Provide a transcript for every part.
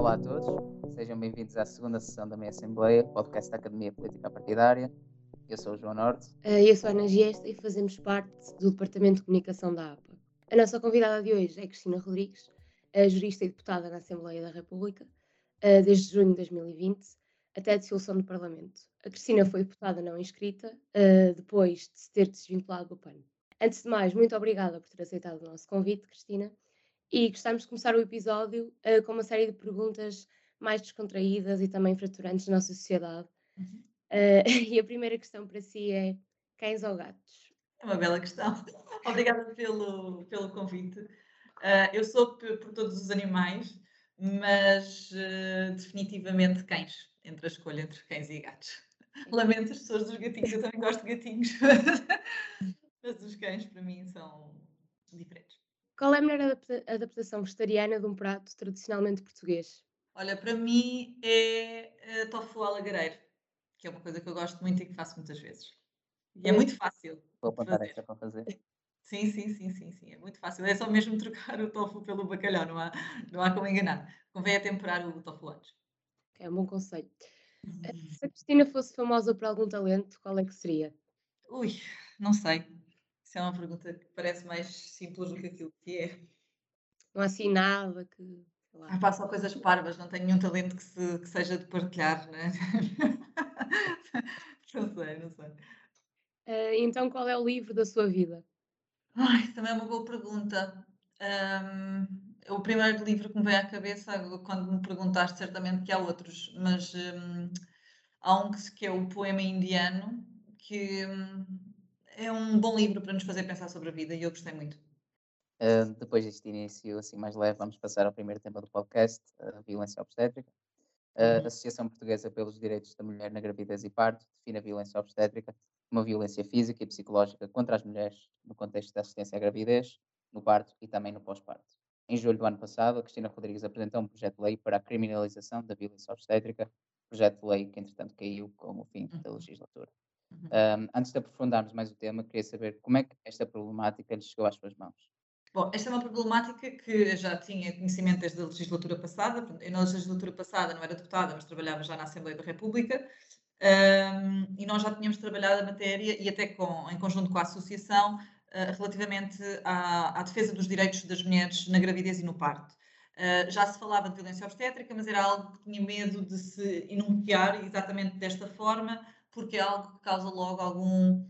Olá a todos, sejam bem-vindos à segunda sessão da minha Assembleia, podcast da Academia Política Partidária. Eu sou o João Norte. Uh, eu sou a Ana Giesta e fazemos parte do Departamento de Comunicação da APA. A nossa convidada de hoje é Cristina Rodrigues, jurista e deputada na Assembleia da República, uh, desde junho de 2020 até a dissolução do Parlamento. A Cristina foi deputada não inscrita, uh, depois de se ter desvinculado do PAN. Antes de mais, muito obrigada por ter aceitado o nosso convite, Cristina, e gostamos de começar o episódio uh, com uma série de perguntas mais descontraídas e também fraturantes da nossa sociedade. Uhum. Uh, e a primeira questão para si é: cães ou gatos? É uma bela questão. Obrigada pelo, pelo convite. Uh, eu sou por, por, todos os animais, mas definitivamente cães, entre a escolha entre cães e gatos. Lamento as pessoas dos gatinhos, eu também gosto de gatinhos, mas os cães para mim são diferentes. Qual é a melhor adaptação vegetariana de um prato tradicionalmente português? Olha, para mim é tofu alagareiro, que é uma coisa que eu gosto muito e que faço muitas vezes. E é muito fácil. Vou apontar esta para fazer. Sim, sim, sim, sim, sim, é muito fácil. É só mesmo trocar o tofu pelo bacalhau, não há, não há como enganar. Convém é temperar o tofu antes. É um bom conselho. Eh, uhum. Se a Cristina fosse famosa por algum talento, qual é que seria? Ui, não sei. Isso é uma pergunta que parece mais simples do que aquilo que é. Não há assim nada que. Ah, pá, só coisas parvas, não tenho nenhum talento que, se, que seja de partilhar, né? não sei, não sei. Uh, então, qual é o livro da sua vida? Ai, também é uma boa pergunta. Um, o primeiro livro que me veio à cabeça, quando me perguntaste, certamente que há outros, mas um, há um que, que é o Poema Indiano, que um, é um bom livro para nos fazer pensar sobre a vida e eu gostei muito. Uh, depois deste início assim mais leve, vamos passar ao primeiro tema do podcast, a violência obstétrica. Uh, a Associação Portuguesa pelos Direitos da Mulher na Gravidez e Parto define a violência obstétrica como violência física e psicológica contra as mulheres no contexto da assistência à gravidez, no parto e também no pós-parto. Em julho do ano passado, a Cristina Rodrigues apresentou um projeto de lei para a criminalização da violência obstétrica, projeto de lei que entretanto caiu com o fim da uhum. legislatura. Um, antes de aprofundarmos mais o tema, queria saber como é que esta problemática lhe chegou às suas mãos. Bom, esta é uma problemática que já tinha conhecimento desde a legislatura passada. Eu, na legislatura passada, não era deputada, mas trabalhava já na Assembleia da República. Um, e nós já tínhamos trabalhado a matéria, e até com, em conjunto com a Associação, uh, relativamente à, à, defesa dos direitos das mulheres na gravidez e no parto. Uh, já se falava de violência obstétrica, mas era algo que tinha medo de se enunciar exatamente desta forma, porque é algo que causa logo algum.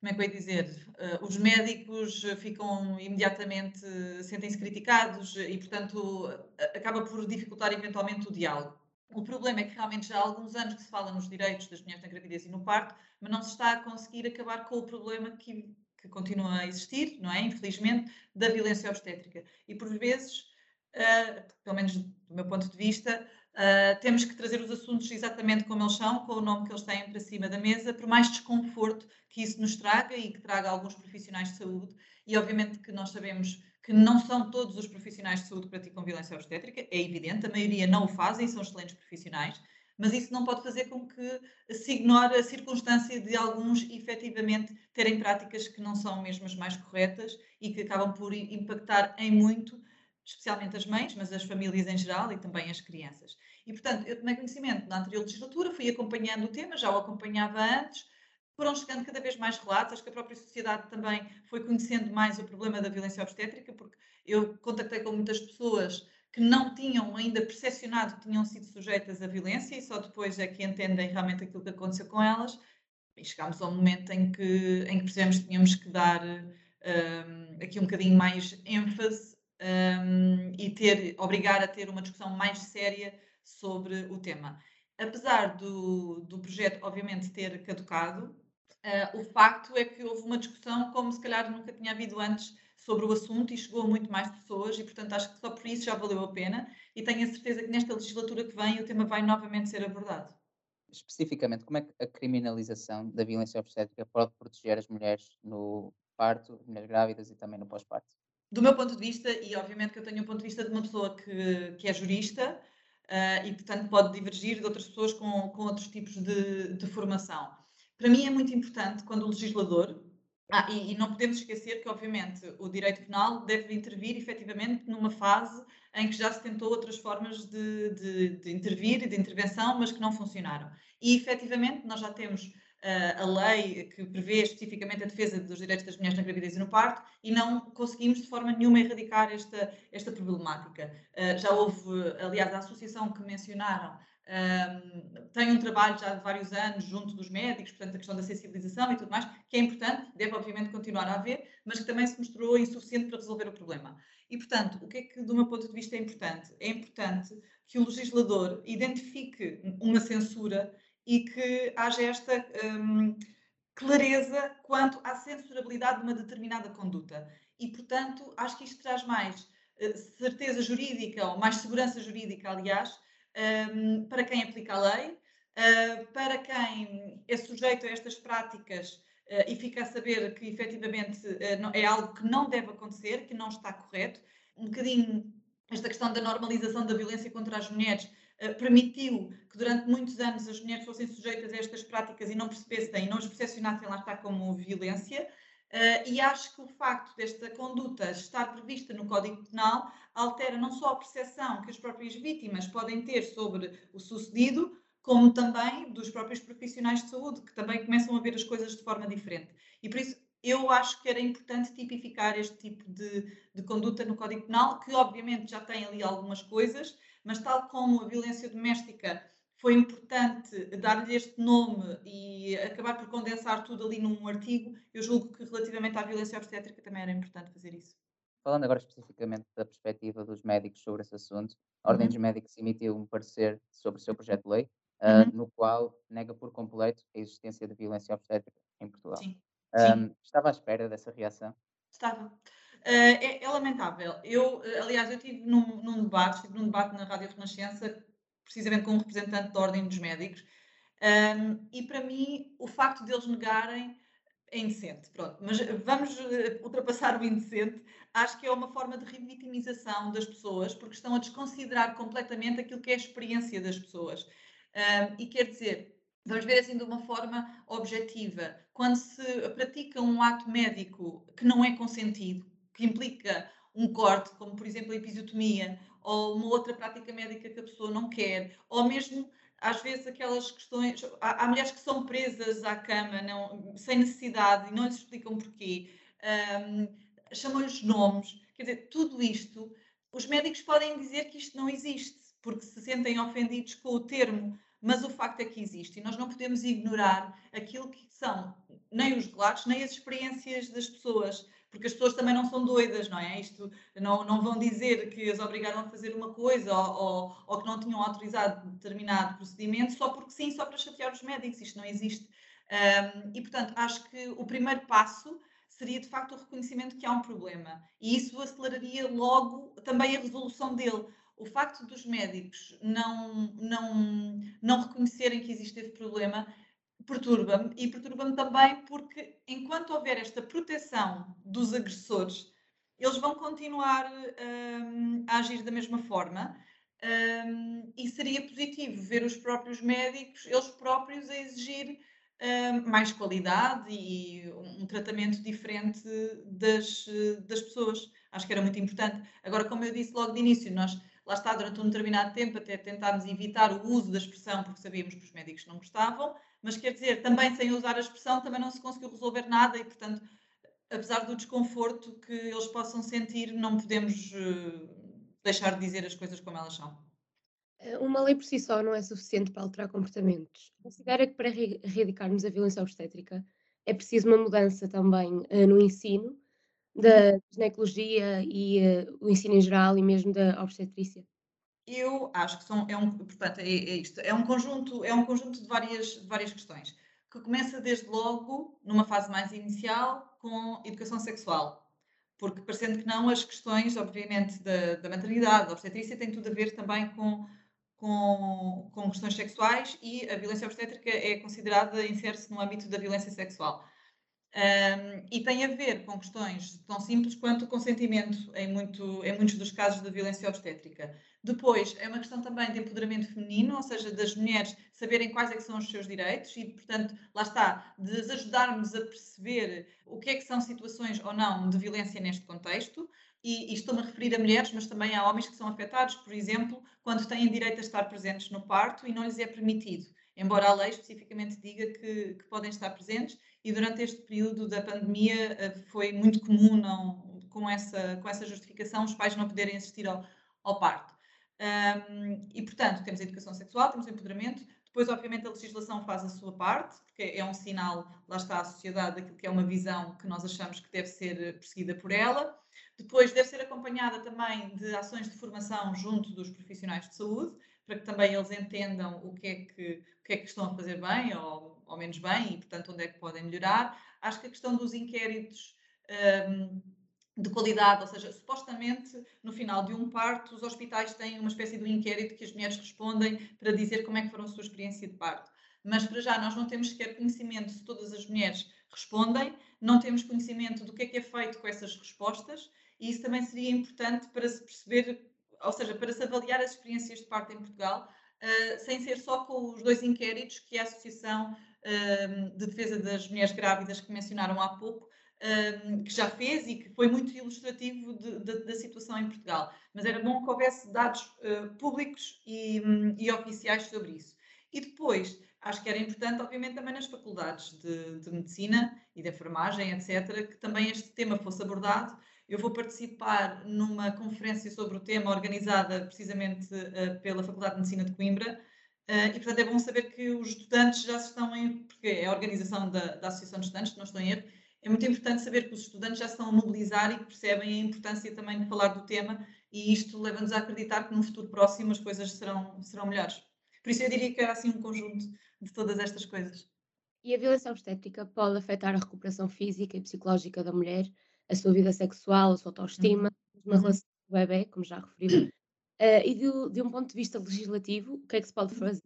Como é que eu ia dizer? Uh, os médicos ficam imediatamente, sentem-se criticados e, portanto, acaba por dificultar eventualmente o diálogo. O problema é que realmente já há alguns anos que se fala nos direitos das mulheres na gravidez e no parto, mas não se está a conseguir acabar com o problema que, que continua a existir, não é? Infelizmente, da violência obstétrica. E por vezes, uh, pelo menos do meu ponto de vista, Uh, temos que trazer os assuntos exatamente como eles são, com o nome que eles têm para cima da mesa, por mais desconforto que isso nos traga e que traga alguns profissionais de saúde. E obviamente que nós sabemos que não são todos os profissionais de saúde que praticam violência obstétrica, é evidente, a maioria não o fazem, são excelentes profissionais, mas isso não pode fazer com que se ignore a circunstância de alguns efetivamente terem práticas que não são mesmo as mais corretas e que acabam por impactar em muito especialmente as mães, mas as famílias em geral e também as crianças. E, portanto, eu tomei conhecimento na anterior legislatura, fui acompanhando o tema, já o acompanhava antes, foram chegando cada vez mais relatos, acho que a própria sociedade também foi conhecendo mais o problema da violência obstétrica, porque eu contactei com muitas pessoas que não tinham ainda percepcionado que tinham sido sujeitas à violência e só depois é que entendem realmente aquilo que aconteceu com elas. E chegámos ao momento em que, em que percebemos que tínhamos que dar um, aqui um bocadinho mais ênfase um, e ter, obrigar a ter uma discussão mais séria sobre o tema. Apesar do, do projeto, obviamente, ter caducado, uh, o facto é que houve uma discussão como se calhar nunca tinha havido antes sobre o assunto e chegou a muito mais pessoas e, portanto, acho que só por isso já valeu a pena e tenho a certeza que nesta legislatura que vem o tema vai novamente ser abordado. Especificamente, como é que a criminalização da violência obstétrica pode proteger as mulheres no parto, mulheres grávidas e também no pós-parto? Do meu ponto de vista, e obviamente que eu tenho o ponto de vista de uma pessoa que, que é jurista uh, e, portanto, pode divergir de outras pessoas com, com outros tipos de, de formação. Para mim é muito importante quando o legislador, ah, e, e, não podemos esquecer que, obviamente, o direito penal deve intervir efetivamente numa fase em que já se tentou outras formas de, de, de intervir e de intervenção, mas que não funcionaram. E, efetivamente, nós já temos a lei que prevê especificamente a defesa dos direitos das mulheres na gravidez e no parto e não conseguimos de forma nenhuma erradicar esta, esta problemática. Uh, já houve, aliás, a associação que mencionaram tem um trabalho já de vários anos junto dos médicos, portanto, a questão da sensibilização e tudo mais, que é importante, deve obviamente continuar a haver, mas que também se mostrou insuficiente para resolver o problema. E, portanto, o que é que, do meu ponto de vista, é importante? É importante que o legislador identifique uma censura e que haja esta um, clareza quanto à censurabilidade de uma determinada conduta. E, portanto, acho que isto traz mais uh, certeza jurídica, ou mais segurança jurídica, aliás, um, para quem aplica a lei, uh, para quem é sujeito a estas práticas uh, e fica a saber que efetivamente é algo que não deve acontecer, que não está correto. Um bocadinho esta questão da normalização da violência contra as mulheres permitiu que durante muitos anos as mulheres fossem sujeitas a estas práticas e não percebessem não as percepcionassem lá está como violência. Uh, e acho que o facto desta conduta estar prevista no Código Penal altera não só a percepção que as próprias vítimas podem ter sobre o sucedido, como também dos próprios profissionais de saúde, que também começam a ver as coisas de forma diferente. E por isso eu acho que era importante tipificar este tipo de, de conduta no Código Penal, que obviamente já tem ali algumas coisas, mas tal como a violência doméstica foi importante dar-lhe este nome e acabar por condensar tudo ali num artigo. Eu julgo que relativamente à violência obstétrica também era importante fazer isso. Falando agora especificamente da perspectiva dos médicos sobre esse assunto, a Ordem uhum. dos Médicos emitiu um parecer sobre o seu projeto de lei, uh, no qual nega por completo a existência de violência obstétrica em Portugal. Sim. Um, Sim. Estava à espera dessa reação? Estava. Uh, é, é, lamentável. Eu, aliás, eu tive num, num debate, estive num debate na Rádio Renascença precisamente com um representante da Ordem dos Médicos. Um, e para mim, o facto deles negarem é indecente, pronto. Mas vamos eh, ultrapassar o indecente. Acho que é uma forma de revitimização das pessoas, porque estão a desconsiderar completamente aquilo que é a experiência das pessoas. Um, e quer dizer, vamos ver assim de uma forma objetiva, quando se pratica um ato médico que não é consentido, que implica um corte, como por exemplo a episiotomia, ou uma outra prática médica que a pessoa não quer, ou mesmo às vezes aquelas questões. Há, há mulheres que são presas à cama não, sem necessidade e não lhes explicam porquê, um, chamam-lhes nomes. Quer dizer, tudo isto, os médicos podem dizer que isto não existe, porque se sentem ofendidos com o termo, mas o facto é que existe e nós não podemos ignorar aquilo que são nem os relatos, nem as experiências das pessoas porque as pessoas também não são doidas, não é? Isto não, não vão dizer que as obrigaram a fazer uma coisa ou, ou, ou, que não tinham autorizado determinado procedimento só porque sim, só para chatear os médicos. Isto não existe. Um, e, portanto, acho que o primeiro passo seria de facto o reconhecimento que há um problema. E isso aceleraria logo também a resolução dele. O facto dos médicos não, não, não reconhecerem que existe esse problema perturba-me e perturba-me também porque enquanto houver esta proteção dos agressores, eles vão continuar um, a agir da mesma forma um, e seria positivo ver os próprios médicos, eles próprios, a exigir um, mais qualidade e um tratamento diferente das, das pessoas. Acho que era muito importante. Agora, como eu disse logo de início, nós lá está, durante um determinado tempo, até tentámos evitar o uso da expressão porque sabíamos que os médicos não gostavam, mas quer dizer, também sem usar a expressão também não se conseguiu resolver nada e, portanto, apesar do desconforto que eles possam sentir, não podemos uh, deixar de dizer as coisas como elas são. Eh, uma lei por si só não é suficiente para alterar comportamentos. Considera que para erradicarmos a violência obstétrica é preciso uma mudança também uh, no ensino da ginecologia e o ensino em geral e mesmo da obstetrícia? Eu acho que são, é um, portanto, é, é, isto, é um conjunto, é um conjunto de várias, de várias questões, que começa desde logo, numa fase mais inicial, com educação sexual. Porque, parecendo que não, as questões, obviamente, da, da maternidade, da obstetrícia, têm tudo a ver também com, com, com questões sexuais e a violência obstétrica é considerada, insere-se no âmbito da violência sexual. Um, e tem a ver com questões tão simples quanto o consentimento em, muito, em muitos dos casos da violência obstétrica. Depois, é uma questão também de empoderamento feminino, ou seja, das mulheres saberem quais é são os seus direitos e, portanto, lá está, de as ajudarmos a perceber o que é que são situações ou não de violência neste contexto. e, e estou-me a referir a mulheres, mas também a homens que são afetados, por exemplo, quando têm direito a estar presentes no parto e não lhes é permitido, embora a lei especificamente diga que, que podem estar presentes, e durante este período da pandemia eh, foi muito comum, não, com, essa, com essa justificação, os pais não poderem assistir ao, ao parto. Um, e, portanto, temos a educação sexual, temos o empoderamento, depois, obviamente, a legislação faz a sua parte, porque é um sinal, lá está a sociedade, daquilo que é uma visão que nós achamos que deve ser perseguida por ela. Depois, deve ser acompanhada também de ações de formação junto dos profissionais de saúde, para que também eles entendam o que é que, o que, é que estão a fazer bem ou, ou menos bem e, portanto, onde é que podem melhorar. Acho que a questão dos inquéritos. Um, de qualidade, ou seja, supostamente no final de um parto os hospitais têm uma espécie de inquérito que as mulheres respondem para dizer como é que foram a sua experiência de parto. Mas para já nós não temos sequer conhecimento se todas as mulheres respondem, não temos conhecimento do que é que é feito com essas respostas e isso também seria importante para se perceber, ou seja, para se avaliar as experiências de parto em Portugal, uh, sem ser só com os dois inquéritos que a Associação uh, de Defesa das Mulheres Grávidas que mencionaram há pouco que já fez e que foi muito ilustrativo de, de, da situação em Portugal. Mas era bom que houvesse dados uh, públicos e, um, e, oficiais sobre isso. E depois, acho que era importante, obviamente, também nas faculdades de, de medicina e de enfermagem, etc., que também este tema fosse abordado. Eu vou participar numa conferência sobre o tema organizada precisamente uh, pela Faculdade de Medicina de Coimbra, Uh, e, portanto, é bom saber que os estudantes já estão em. porque é a organização da, da Associação de Estudantes, não estou em erro, é muito importante saber que os estudantes já estão a mobilizar e que percebem a importância também de falar do tema e isto leva-nos a acreditar que no futuro próximo as coisas serão, serão melhores. Por isso eu diria que era assim um conjunto de todas estas coisas. E a violência obstétrica pode afetar a recuperação física e psicológica da mulher, a sua vida sexual, a sua autoestima, uhum. na relação com o bebê, como já referi. Uh, e de, de, um ponto de vista legislativo, o que é que se pode fazer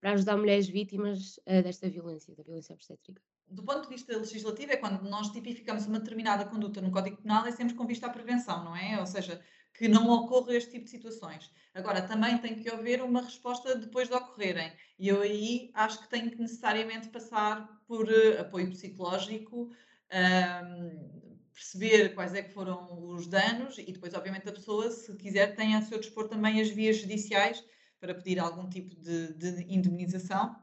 para ajudar mulheres vítimas uh, desta violência, da violência obstétrica? Do ponto de vista legislativo, é quando nós tipificamos uma determinada conduta no Código Penal, é sempre com vista à prevenção, não é? Ou seja, que não ocorra este tipo de situações. Agora, também tem que haver uma resposta depois de ocorrerem. E eu aí acho que tenho que necessariamente passar por uh, apoio psicológico, perceber quais é que foram os danos e depois, obviamente, a pessoa, se quiser, tem a seu dispor também as vias judiciais para pedir algum tipo de, de indemnização.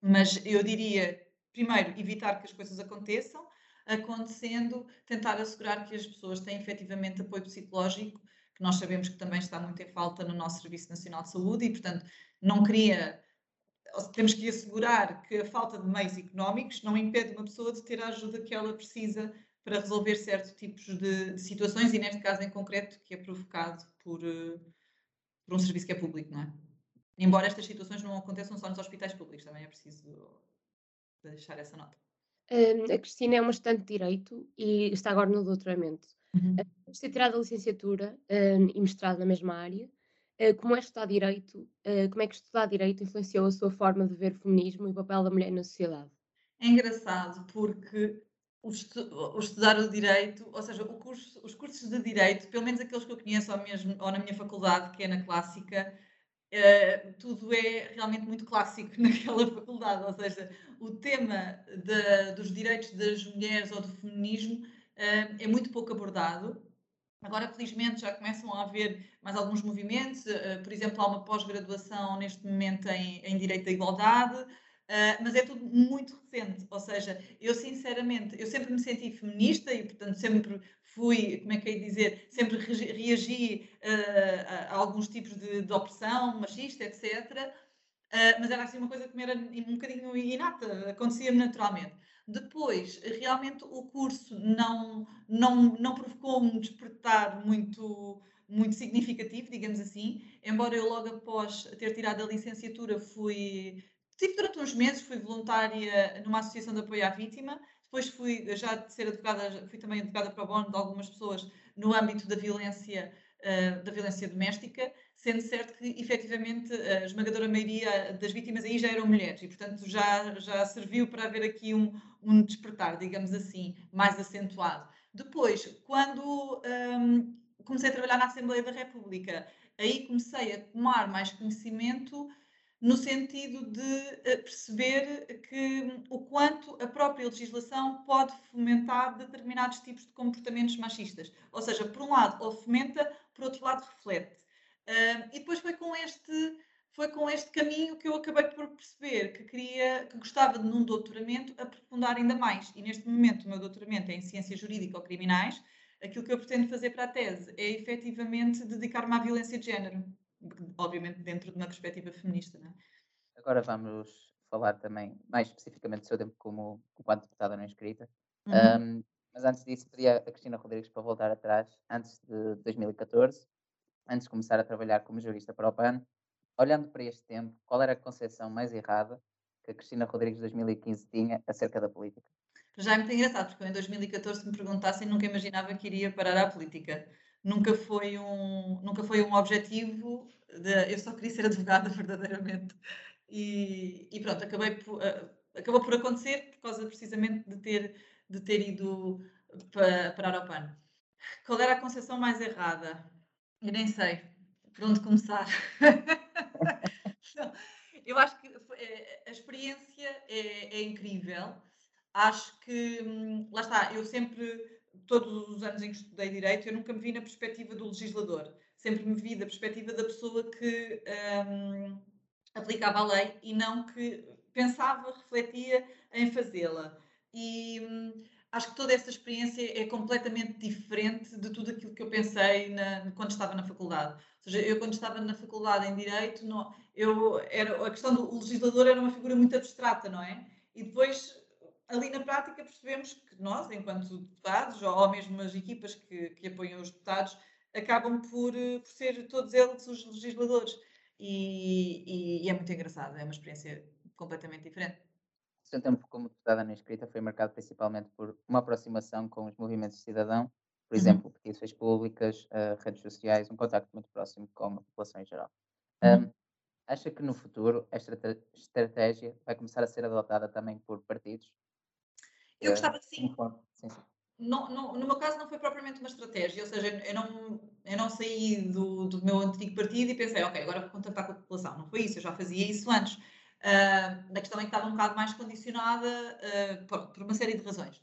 Mas eu diria primeiro, evitar que as coisas aconteçam, acontecendo, tentar assegurar que as pessoas têm efetivamente apoio psicológico, que nós sabemos que também está muito em falta no nosso Serviço Nacional de Saúde e, portanto, não queria. Temos que assegurar que a falta de meios económicos não impede uma pessoa de ter a ajuda que ela precisa para resolver certos tipos de, de situações e, neste caso em concreto, que é provocado por, uh, por um serviço que é público, não é? Embora estas situações não aconteçam só nos hospitais públicos, também é preciso deixar essa nota. A Cristina é uma estudante de Direito e está agora no doutoramento. Uhum. Uh, ter tirado a licenciatura um, e mestrado na mesma área. Uh, como é estudar Direito? Uh, como é que estudar Direito influenciou a sua forma de ver o feminismo e o papel da mulher na sociedade? É engraçado porque o, estu o estudar o Direito, ou seja, curso, os cursos de Direito, pelo menos aqueles que eu conheço ou, mesmo, ou na minha faculdade, que é na Clássica, Uh, tudo é realmente muito clássico naquela faculdade, ou seja, o tema de, dos direitos das mulheres ou do feminismo uh, é muito pouco abordado. Agora, felizmente, já começam a haver mais alguns movimentos, uh, por exemplo, há uma pós-graduação neste momento em, em Direito da Igualdade, mas é tudo muito recente, ou seja, eu sinceramente, eu sempre me senti feminista e portanto sempre fui, como é que é dizer, sempre reagi uh, a, alguns tipos de, de opressão machista, etc. Uh, ah, mas era assim uma coisa que me era um bocadinho inata, acontecia naturalmente. Depois, realmente o curso não, não, não provocou um despertar muito, muito significativo, digamos assim, embora eu logo após ter tirado a licenciatura fui Tive durante uns meses, fui voluntária numa associação de apoio à vítima, depois fui, já de ser advogada, fui também advogada para bono de algumas pessoas no âmbito da violência, uh, da violência doméstica, sendo certo que, efetivamente, a esmagadora maioria das vítimas aí já eram mulheres e, portanto, já, já serviu para haver aqui um, um despertar, digamos assim, mais acentuado. Depois, quando um, comecei a trabalhar na Assembleia da República, aí comecei a tomar mais conhecimento no sentido de eh, perceber que o quanto a própria legislação pode fomentar determinados tipos de comportamentos machistas. Ou seja, por um lado, ou fomenta, por outro lado, reflete. e depois foi com este foi com este caminho que eu acabei por perceber que queria, que gostava de num doutoramento aprofundar ainda mais. E neste momento o meu doutoramento é em Ciências Jurídica ou Criminais. Aquilo que eu pretendo fazer para a tese é efetivamente dedicar-me à violência de género, obviamente dentro de uma perspectiva feminista. É? Agora vamos falar também mais especificamente do seu tempo como, deputada não inscrita. Uhum. Um, mas antes disso, pedi a Cristina Rodrigues para voltar atrás, antes de 2014, antes de começar a trabalhar como jurista para o PAN, olhando para este tempo, qual era a concepção mais errada que a Cristina Rodrigues de 2015 tinha acerca da política? Já é muito engraçado, porque eu em 2014, se me perguntassem, nunca imaginava que iria parar à política. Nunca foi um, nunca foi um objetivo, de, eu só queria ser advogada verdadeiramente. E, e pronto, acabei por, uh, acabou por acontecer por causa precisamente de ter, de ter ido para, parar ao PAN. Qual era a concepção mais errada? Eu nem sei por onde começar. eu acho que eh, a experiência é, é incrível. Acho que, hum, lá está, eu sempre, todos os anos em que estudei Direito, eu nunca me vi na perspectiva do legislador. Sempre me vi da perspectiva da pessoa que um, aplicava a lei e não que pensava, refletia em fazê-la. E hum, acho que toda essa experiência é completamente diferente de tudo aquilo que eu pensei na, quando estava na faculdade. Ou seja, eu quando estava na faculdade em Direito, não, eu, era, a questão do legislador era uma figura muito abstrata, não é? E depois, ali na prática, percebemos que nós, enquanto deputados, ou, mesmo as equipas que, que apoiam os deputados, acabam por, por ser todos eles os legisladores. E, e, e, é muito engraçado, é uma experiência completamente diferente. O seu tempo como deputada na escrita foi marcado principalmente por uma aproximação com os movimentos de cidadão, por uhum. exemplo, petições públicas, uh, redes sociais, um contacto muito próximo com a população em geral. Uhum. Um, acha que no futuro esta estratégia vai começar a ser adotada também por partidos? Eu gostava que sim. sim, sim. No, no, no, meu caso não foi propriamente uma estratégia, ou seja, eu não, eu não saí do, do meu antigo partido e pensei, ok, agora vou contactar com a população. Não foi isso, eu já fazia isso antes. Uh, a questão é que estava um bocado mais condicionada uh, por, por, uma série de razões.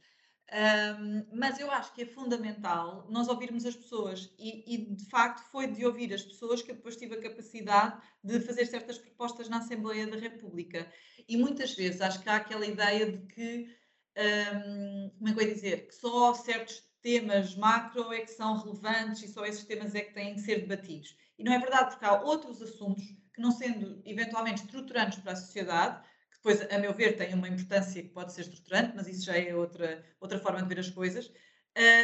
Uh, mas eu acho que é fundamental nós ouvirmos as pessoas e, e, de facto foi de ouvir as pessoas que eu depois tive a capacidade de fazer certas propostas na Assembleia da República. E muitas vezes acho que há aquela ideia de que, um, como é que eu ia dizer, que só certos temas macro é que são relevantes e só esses temas é que têm que ser debatidos. E não é verdade, porque há outros assuntos que não sendo eventualmente estruturantes para a sociedade, que depois, a meu ver, têm uma importância que pode ser estruturante, mas isso já é outra, outra forma de ver as coisas,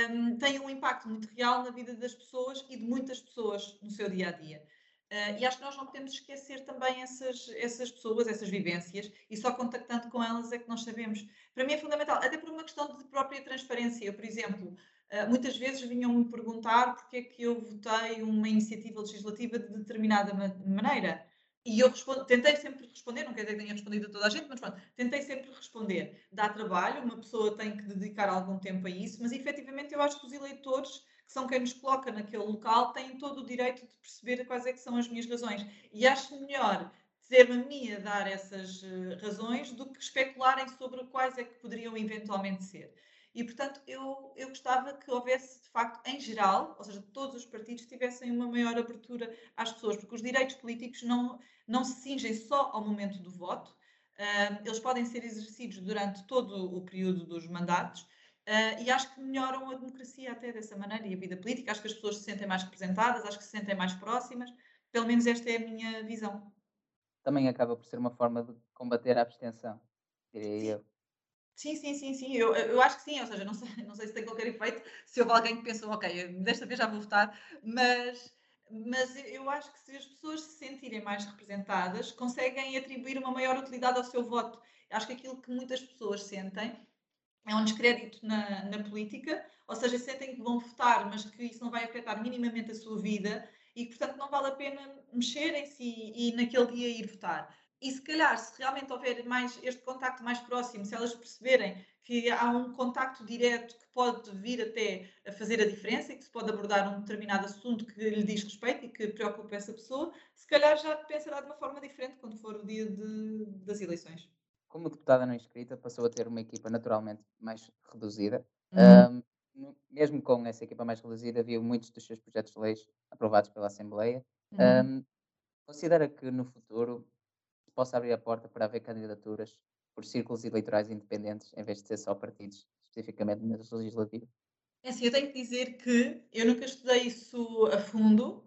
um, têm um impacto muito real na vida das pessoas e de muitas pessoas no seu dia a dia. Uh, e acho que nós não podemos esquecer também essas, essas pessoas, essas vivências, e só contactando com elas é que nós sabemos. Para mim é fundamental, até por uma questão de própria transparência. Por exemplo, uh, muitas vezes vinham-me perguntar porque é que eu votei uma iniciativa legislativa de determinada ma maneira. E eu respondo, tentei sempre responder, não quer dizer que tenha respondido a toda a gente, mas pronto, tentei sempre responder. Dá trabalho, uma pessoa tem que dedicar algum tempo a isso, mas efetivamente eu acho que os eleitores que são quem nos coloca naquele local, têm todo o direito de perceber quais é que são as minhas razões. E acho melhor ser-me a mim a dar essas uh, razões do que especularem sobre quais é que poderiam eventualmente ser. E, portanto, eu, eu gostava que houvesse, de facto, em geral, ou seja, todos os partidos tivessem uma maior abertura às pessoas, porque os direitos políticos não, não se cingem só ao momento do voto, uh, eles podem ser exercidos durante todo o período dos mandatos Uh, e acho que melhoram a democracia até dessa maneira e a vida política. Acho que as pessoas se sentem mais representadas, acho que se sentem mais próximas. Pelo menos esta é a minha visão. Também acaba por ser uma forma de combater a abstenção, diria sim. eu. Sim, sim, sim, sim. Eu, eu acho que sim. Ou seja, não sei, não sei se tem qualquer efeito, se houve alguém que pensou, ok, desta vez já vou votar, mas, mas eu acho que se as pessoas se sentirem mais representadas, conseguem atribuir uma maior utilidade ao seu voto. Acho que aquilo que muitas pessoas sentem é um descrédito na, na política, ou seja, sentem que vão votar, mas que isso não vai afetar minimamente a sua vida e que, portanto, não vale a pena mexerem-se e, e naquele dia ir votar. E se calhar, se realmente houver mais este contacto mais próximo, se elas perceberem que há um contacto direto que pode vir até a fazer a diferença e que se pode abordar um determinado assunto que lhe diz respeito e que preocupa essa pessoa, se calhar já pensará de uma forma diferente quando for o dia de, das eleições. Como deputada não inscrita, passou a ter uma equipa naturalmente mais reduzida. Uhum. Um, mesmo com essa equipa mais reduzida, viu muitos dos seus projetos de leis aprovados pela Assembleia. Uhum. Um, considera que no futuro se possa abrir a porta para haver candidaturas por círculos eleitorais independentes, em vez de ser só partidos, especificamente nas legislativas? É assim, eu tenho que dizer que eu nunca estudei isso a fundo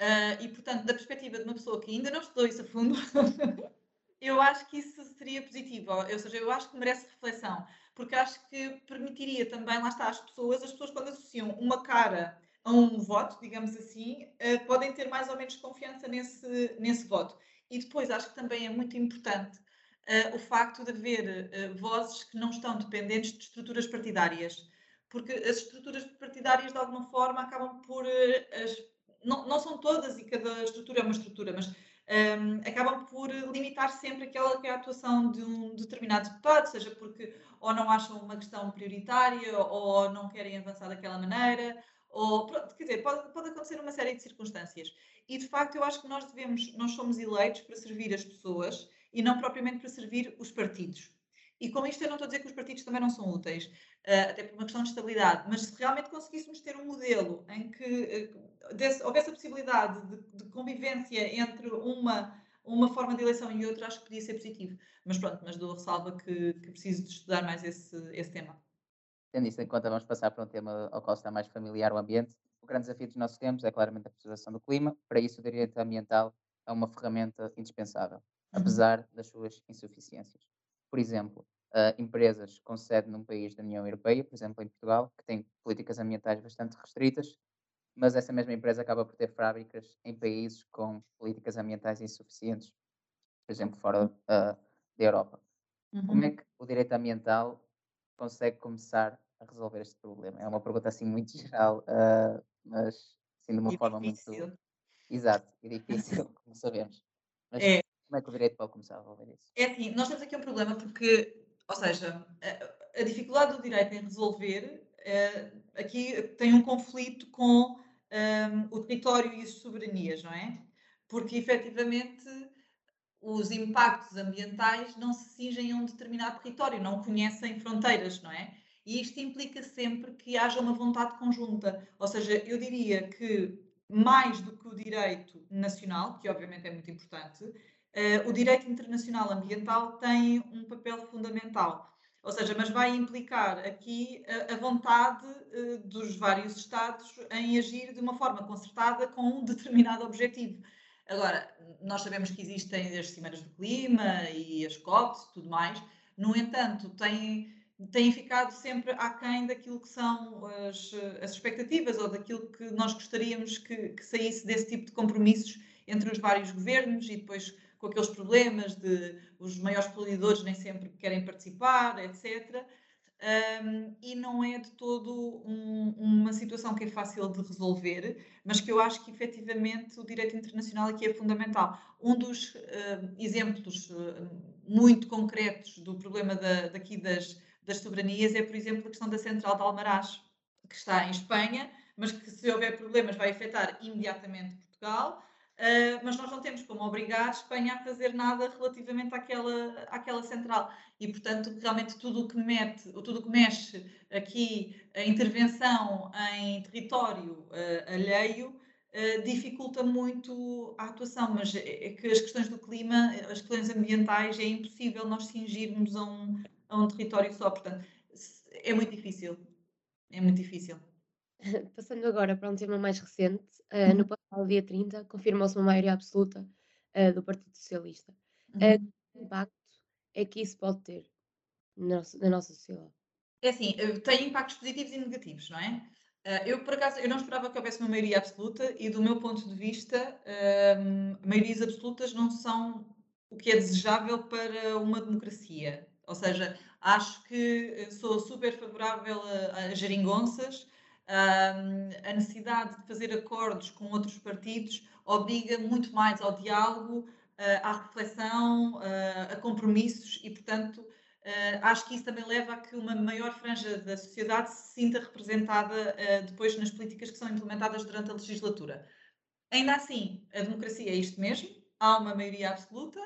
uh, e, portanto, da perspectiva de uma pessoa que ainda não estudou isso a fundo, eu acho que isso seria positivo, ou seja, eu acho que merece reflexão, porque acho que permitiria também, lá está, as pessoas, as pessoas quando associam uma cara a um voto, digamos assim, uh, podem ter mais ou menos confiança nesse, nesse voto. E depois acho que também é muito importante uh, o facto de haver vozes que não estão dependentes de estruturas partidárias porque as estruturas partidárias, de alguma forma, acabam por. As, não, não são todas e cada estrutura é uma estrutura, mas um, acabam por limitar sempre aquela que é a atuação de um determinado deputado, seja porque ou não acham uma questão prioritária ou não querem avançar daquela maneira, ou pronto, quer dizer, pode, pode acontecer uma série de circunstâncias. E de facto eu acho que nós devemos, nós somos eleitos para servir as pessoas e não propriamente para servir os partidos. E com isto eu não estou a dizer que os partidos também não são úteis, uh, até por uma questão de estabilidade, mas se realmente conseguíssemos ter um modelo em que uh, desse, houvesse a possibilidade de, de, convivência entre uma, uma forma de eleição e outra, acho que podia ser positivo. Mas pronto, mas dou ressalva que, que preciso de estudar mais esse, esse tema. Tendo isso em conta, vamos passar para um tema ao qual está mais familiar o ambiente. O grande desafio dos nossos tempos é claramente a preservação do clima. Para isso, o direito ambiental é uma ferramenta indispensável, uhum. apesar das suas insuficiências. Por exemplo, uh, empresas com sede num país da União Europeia, por exemplo, em Portugal, que tem políticas ambientais bastante restritas, mas essa mesma empresa acaba por ter fábricas em países com políticas ambientais insuficientes, por exemplo, fora uh, da Europa. Uhum. Como é que o direito ambiental consegue começar a resolver este problema? É uma pergunta assim muito geral, uh, mas assim de uma e forma difícil. muito. Exato, e difícil, como sabemos. Mas é. Como é que o direito pode começar a resolver isso? É assim, nós temos aqui um problema porque ou seja, a, a dificuldade do direito em resolver uh, aqui tem um conflito com um, ehm, o território e as soberanias, não é? Porque efetivamente os impactos ambientais não se cingem a um determinado território, não conhecem fronteiras, não é? E isto implica sempre que haja uma vontade conjunta. Ou seja, eu diria que mais do que o direito nacional, que obviamente é muito importante, o direito internacional ambiental tem um papel fundamental. Ou seja, mas vai implicar aqui a, a vontade uh, dos vários Estados em agir de uma forma concertada com um determinado objetivo. Agora, nós sabemos que existem as Cimeiras do Clima e as COPs e tudo mais, no entanto, têm, têm ficado sempre aquém daquilo que são as, as expectativas ou daquilo que nós gostaríamos que, que saísse desse tipo de compromissos entre os vários governos e depois com aqueles problemas de os maiores poluidores nem sempre querem participar, etc. Um, e não é de todo um, uma situação que é fácil de resolver, mas que eu acho que efetivamente o direito internacional aqui é fundamental. Um dos uh, exemplos muito concretos do problema da, daqui das, das soberanias é, por exemplo, a questão da central de Almaraz, que está em Espanha, mas que se houver problemas vai afetar imediatamente Portugal. Uh, mas nós não temos como obrigar a Espanha a fazer nada relativamente àquela, àquela central. E, portanto, realmente tudo o que mete, tudo o que mexe aqui a intervenção em território uh, alheio uh, dificulta muito a atuação, mas é, é que as questões do clima, as questões ambientais, é impossível nós cingirmos a um, a um território só. Portanto, é muito difícil. É muito difícil. Passando agora para um tema mais recente, no uhum. passado dia 30 confirmou-se uma maioria absoluta uh, do Partido Socialista. Uh, que impacto é que isso pode ter na nossa, na nossa sociedade? É assim, tem impactos positivos e negativos, não é? Eu, por acaso, eu não esperava que houvesse uma maioria absoluta e, do meu ponto de vista, ehm, maiorias absolutas não são o que é desejável para uma democracia. Ou seja, acho que sou super favorável a, a geringonças, a necessidade de fazer acordos com outros partidos obriga muito mais ao diálogo, à reflexão, a compromissos e, portanto, acho que isso também leva a que uma maior franja da sociedade se sinta representada depois nas políticas que são implementadas durante a legislatura. Ainda assim, a democracia é isto mesmo, há uma maioria absoluta.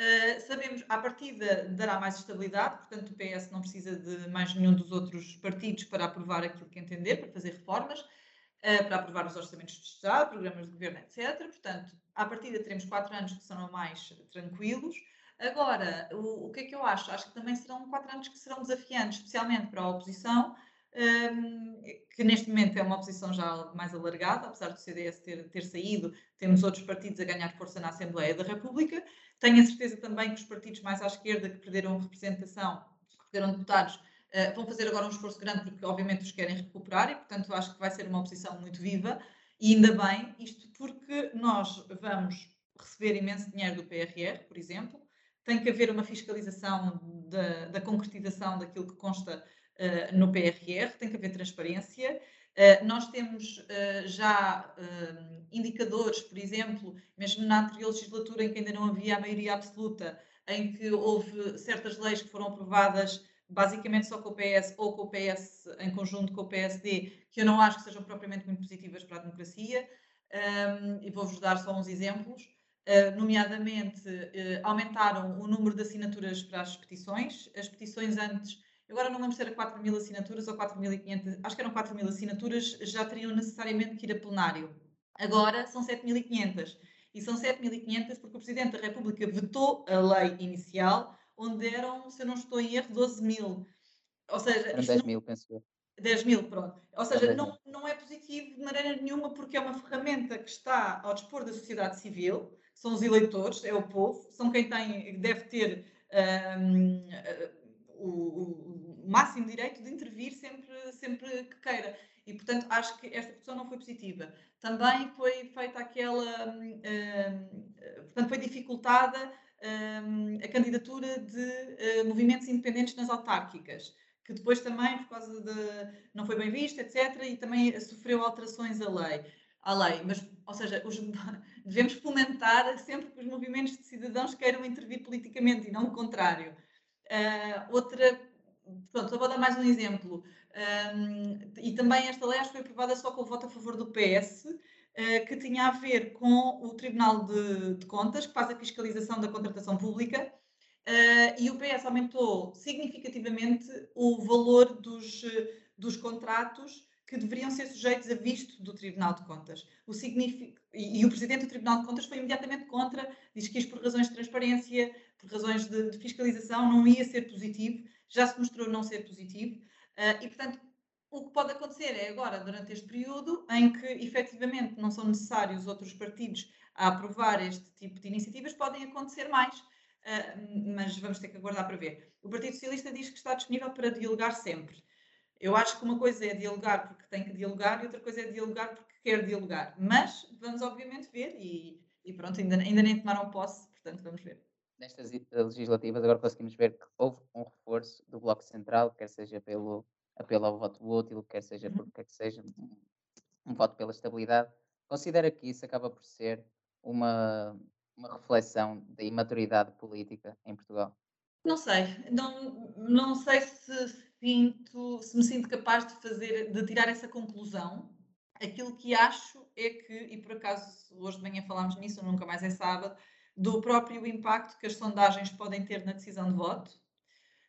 Uh, sabemos, à partida, dará mais estabilidade, portanto, o PS não precisa de mais nenhum dos outros partidos para aprovar aquilo que entender, para fazer reformas, uh, para aprovar os orçamentos de Estado, programas de governo, etc. Portanto, à partida, teremos quatro anos que serão mais tranquilos. Agora, o, o que é que eu acho? Acho que também serão quatro anos que serão desafiantes, especialmente para a oposição, que neste momento é uma oposição já mais alargada, apesar do CDS ter, ter saído, temos outros partidos a ganhar força na Assembleia da República. Tenho a certeza também que os partidos mais à esquerda que perderam representação, que perderam deputados, uh, vão fazer agora um esforço grande porque obviamente os querem recuperar e portanto acho que vai ser uma oposição muito viva e ainda bem, isto porque nós vamos receber imenso dinheiro do PRR, por exemplo, tem que haver uma fiscalização da, da concretização daquilo que consta uh, no PRR, tem que haver transparência. Uh, nós temos uh, já indicadores, por exemplo, mesmo na anterior legislatura, em que ainda não havia a maioria absoluta, em que houve certas leis que foram aprovadas basicamente só com o PS ou com o PS em conjunto com o PSD, que eu não acho que sejam propriamente muito positivas para a democracia. Um, e vou-vos dar só uns exemplos. Uh, nomeadamente, uh, aumentaram o número de assinaturas para as petições. As petições antes agora não lembro se era 4 mil assinaturas ou 4.500, acho que eram 4 mil assinaturas, já teriam necessariamente que ir a plenário. Agora são 7.500. E são 7.500 porque o Presidente da República vetou a lei inicial, onde eram, se eu não estou em erro, 12 mil. Ou seja, eram 10 mil, penso eu. 10 mil, pronto. Ou seja, não, não é positivo de maneira nenhuma porque é uma ferramenta que está ao dispor da sociedade civil, são os eleitores, é o povo, são quem tem, deve ter um, o, o, máximo direito de intervir sempre, sempre que queira. E, portanto, acho que esta posição não foi positiva. Também foi feita aquela. Um, hum, portanto, foi dificultada um, a candidatura de uh, movimentos independentes nas autárquicas, que depois também, por causa de. não foi bem vista, etc., e também sofreu alterações à lei. À lei. Mas, ou seja, os, devemos fomentar sempre que os movimentos de cidadãos queiram intervir politicamente e não o contrário. Uh, outra, pronto, vou dar mais um exemplo. Um, e também esta lei acho que foi aprovada só com o voto a favor do PS, uh, ah, que tinha a ver com o Tribunal de, de, Contas, que faz a fiscalização da contratação pública, uh, e o PS aumentou significativamente o valor dos, dos contratos que deveriam ser sujeitos a visto do Tribunal de Contas. O signific... e, e, o Presidente do Tribunal de Contas foi imediatamente contra, diz que isto por razões de transparência, por razões de, de fiscalização, não ia ser positivo, já se mostrou não ser positivo, uh, e portanto o que pode acontecer é agora, durante este período, em que efetivamente não são necessários outros partidos a aprovar este tipo de iniciativas, podem acontecer mais, uh, mas vamos ter que aguardar para ver. O Partido Socialista diz que está disponível para dialogar sempre. Eu acho que uma coisa é dialogar porque tem que dialogar e outra coisa é dialogar porque quer dialogar. Mas vamos, obviamente, ver e, e pronto, ainda, ainda nem tomaram posse, portanto, vamos ver. Nestas legislativas, agora conseguimos ver que houve um reforço do Bloco Central, quer seja pelo apelo ao voto útil, quer seja uhum. por quer que seja um, um voto pela estabilidade. Considera que isso acaba por ser uma, uma reflexão da imaturidade política em Portugal? Não sei, não, não sei se sinto, se me sinto capaz de fazer, de tirar essa conclusão. Aquilo que acho é que, e por acaso hoje de manhã falámos nisso, nunca mais é sábado, do próprio impacto que as sondagens podem ter na decisão de voto.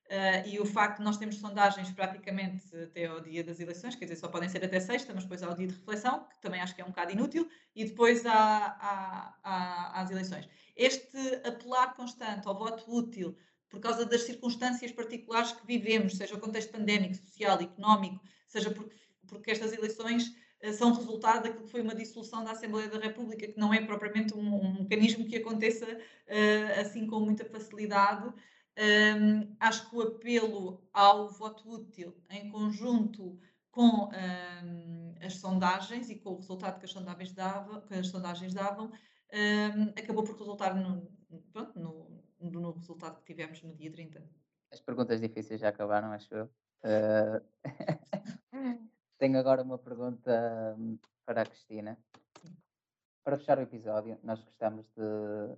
Uh, e o facto de nós termos sondagens praticamente até ao dia das eleições, quer dizer, só podem ser até sexta, mas depois há o dia de reflexão, que também acho que é um bocado inútil, e depois há, há, eleições. Este apelar constante ao voto útil por causa das circunstâncias particulares que vivemos, seja o contexto pandémico, social, económico, seja porque, porque estas eleições são resultado daquilo que foi uma dissolução da Assembleia da República, que não é propriamente um, um mecanismo que aconteça uh, assim com muita facilidade. Um, acho que o apelo ao voto útil em conjunto com um, as sondagens e com o resultado que as sondagens davam, que as sondagens davam um, acabou por resultar no, pronto, no, no resultado que tivemos no dia 30. As perguntas difíceis já acabaram, acho eu. Uh... Tenho agora uma pergunta hum, para a Cristina. Para fechar o episódio, nós gostamos de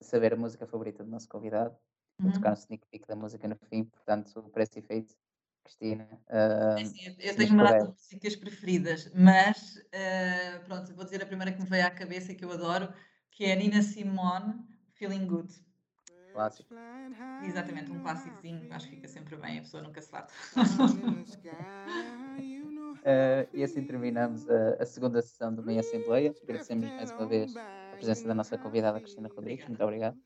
saber a música favorita do nosso convidado. Vou uhum. tocar um sneak peek da música no fim, portanto, o preço e feito. Cristina. Uh, sim, eu tenho uma data de músicas preferidas, mas uh, pronto, vou dizer a primeira que me veio à cabeça e que eu adoro, que é Nina Simone, Feeling Good. Clássico. Exatamente, um clássicozinho, acho que fica sempre bem, a pessoa nunca se farta. Uh, e assim terminamos a, a, segunda sessão do Meia Assembleia. Agradecemos mais uma vez a presença da nossa convidada Cristina Rodrigues. Muito obrigado.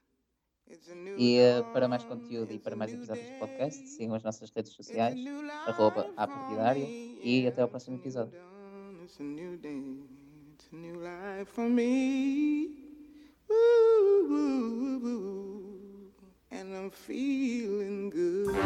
E uh, para mais conteúdo e para mais episódios do podcast, sigam as nossas redes sociais, arroba a partidária, e até ao próximo episódio. and I'm feeling good.